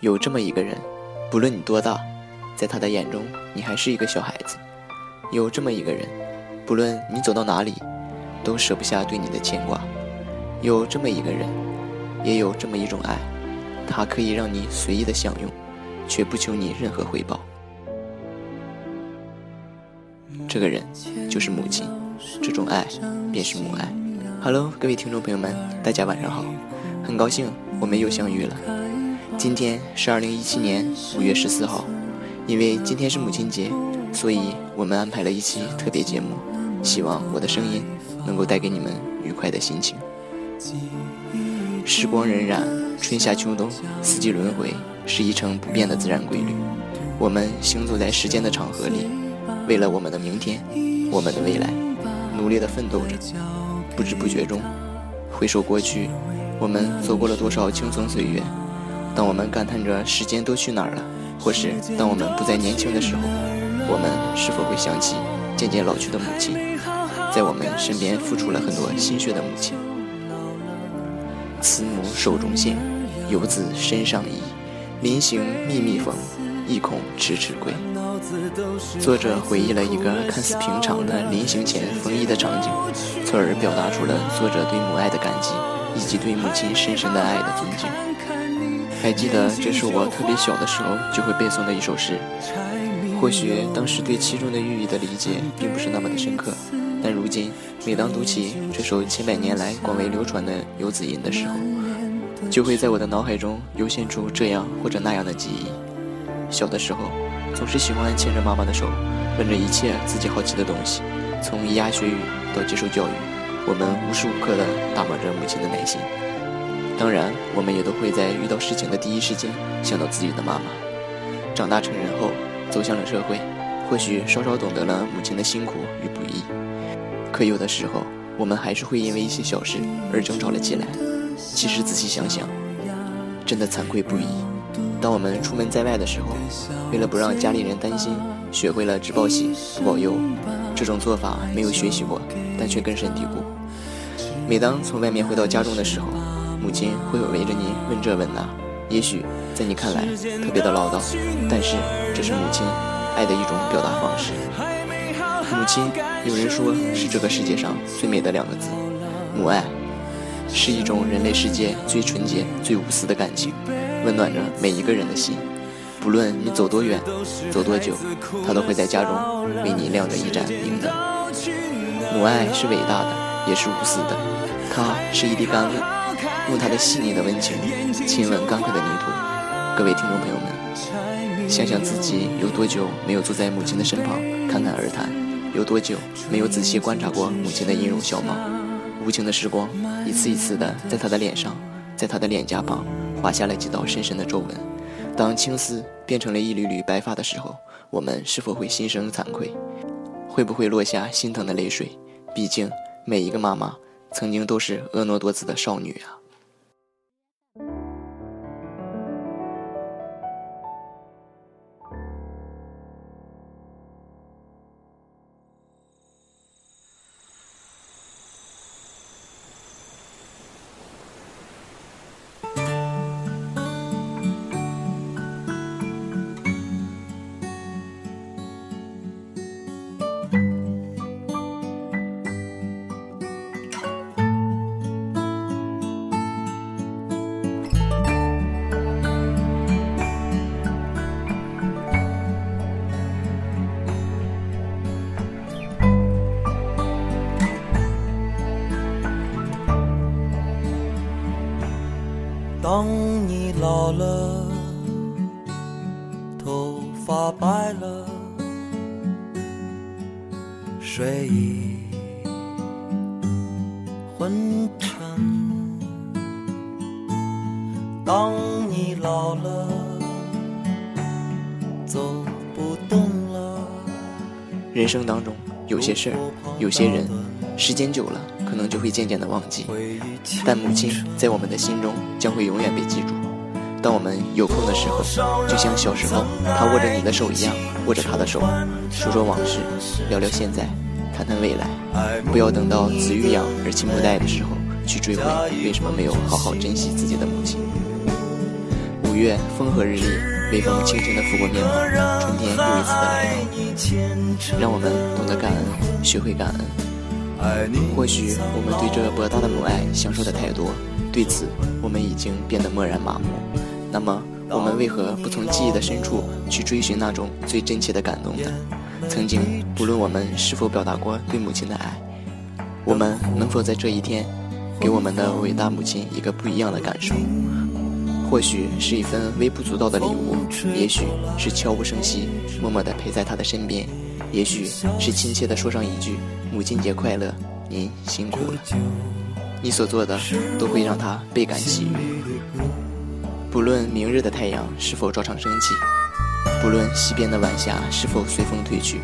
有这么一个人，不论你多大，在他的眼中，你还是一个小孩子。有这么一个人，不论你走到哪里，都舍不下对你的牵挂。有这么一个人，也有这么一种爱，它可以让你随意的享用，却不求你任何回报。这个人就是母亲，这种爱便是母爱。Hello，各位听众朋友们，大家晚上好，很高兴我们又相遇了。今天是二零一七年五月十四号，因为今天是母亲节，所以我们安排了一期特别节目，希望我的声音能够带给你们愉快的心情。时光荏苒，春夏秋冬，四季轮回，是一成不变的自然规律。我们行走在时间的长河里。为了我们的明天，我们的未来，努力地奋斗着。不知不觉中，回首过去，我们走过了多少青葱岁月？当我们感叹着时间都去哪儿了，或是当我们不再年轻的时候，我们是否会想起渐渐老去的母亲，在我们身边付出了很多心血的母亲？慈母手中线，游子身上衣。临行密密缝，意恐迟迟归。作者回忆了一个看似平常的临行前缝衣的场景，从而表达出了作者对母爱的感激，以及对母亲深深的爱的尊敬。还记得这是我特别小的时候就会背诵的一首诗，或许当时对其中的寓意的理解并不是那么的深刻，但如今每当读起这首千百年来广为流传的《游子吟》的时候，就会在我的脑海中涌现出这样或者那样的记忆。小的时候。总是喜欢牵着妈妈的手，问着一切自己好奇的东西，从咿呀学语到接受教育，我们无时无刻地打磨着母亲的耐心。当然，我们也都会在遇到事情的第一时间想到自己的妈妈。长大成人后，走向了社会，或许稍稍懂得了母亲的辛苦与不易，可有的时候，我们还是会因为一些小事而争吵了起来。其实仔细想想，真的惭愧不已。当我们出门在外的时候，为了不让家里人担心，学会了只报喜不报忧。这种做法没有学习过，但却根深蒂固。每当从外面回到家中的时候，母亲会围着你问这问那。也许在你看来特别的唠叨，但是这是母亲爱的一种表达方式。母亲，有人说是这个世界上最美的两个字。母爱，是一种人类世界最纯洁、最无私的感情。温暖着每一个人的心，不论你走多远，走多久，他都会在家中为你亮着一盏明灯。母爱是伟大的，也是无私的。它是一滴甘露，用它的细腻的温情亲吻干涸的泥土。各位听众朋友们，想想自己有多久没有坐在母亲的身旁侃侃而谈，有多久没有仔细观察过母亲的音容笑貌？无情的时光一次一次的在她的脸上，在她的脸颊旁。划下了几道深深的皱纹。当青丝变成了一缕缕白发的时候，我们是否会心生惭愧？会不会落下心疼的泪水？毕竟，每一个妈妈曾经都是婀娜多姿的少女啊。当你老了，头发白了，睡意昏沉。当你老了，走不动了。人生当中，有些事儿，有些人，时间久了。可能就会渐渐的忘记，但母亲在我们的心中将会永远被记住。当我们有空的时候，就像小时候她握着你的手一样，握着她的手，说说往事，聊聊现在，谈谈未来。不要等到子欲养而亲不待的时候，去追悔为什么没有好好珍惜自己的母亲。五月风和日丽，微风轻轻的拂过面庞，春天又一次的来到。让我们懂得感恩，学会感恩。或许我们对这博大的母爱享受的太多，对此我们已经变得漠然麻木。那么，我们为何不从记忆的深处去追寻那种最真切的感动呢？曾经，不论我们是否表达过对母亲的爱，我们能否在这一天，给我们的伟大母亲一个不一样的感受？或许是一份微不足道的礼物，也许是悄无声息、默默地陪在她的身边，也许是亲切地说上一句“母亲节快乐，您辛苦了”。你所做的都会让她倍感喜悦。不论明日的太阳是否照常升起，不论西边的晚霞是否随风褪去，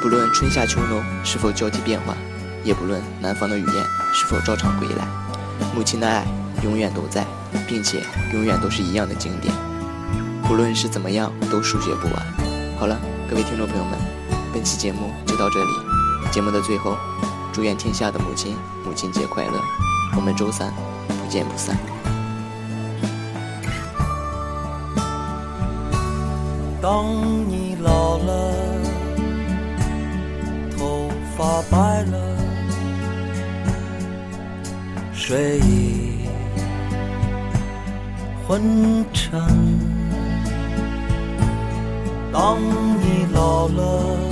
不论春夏秋冬是否交替变换，也不论南方的雨燕是否照常归来，母亲的爱永远都在。并且永远都是一样的经典，不论是怎么样都书写不完。好了，各位听众朋友们，本期节目就到这里。节目的最后，祝愿天下的母亲母亲节快乐。我们周三不见不散。当你老了，头发白了，睡意。昏沉。当你老了，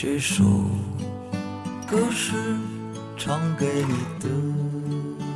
这首歌是唱给你的。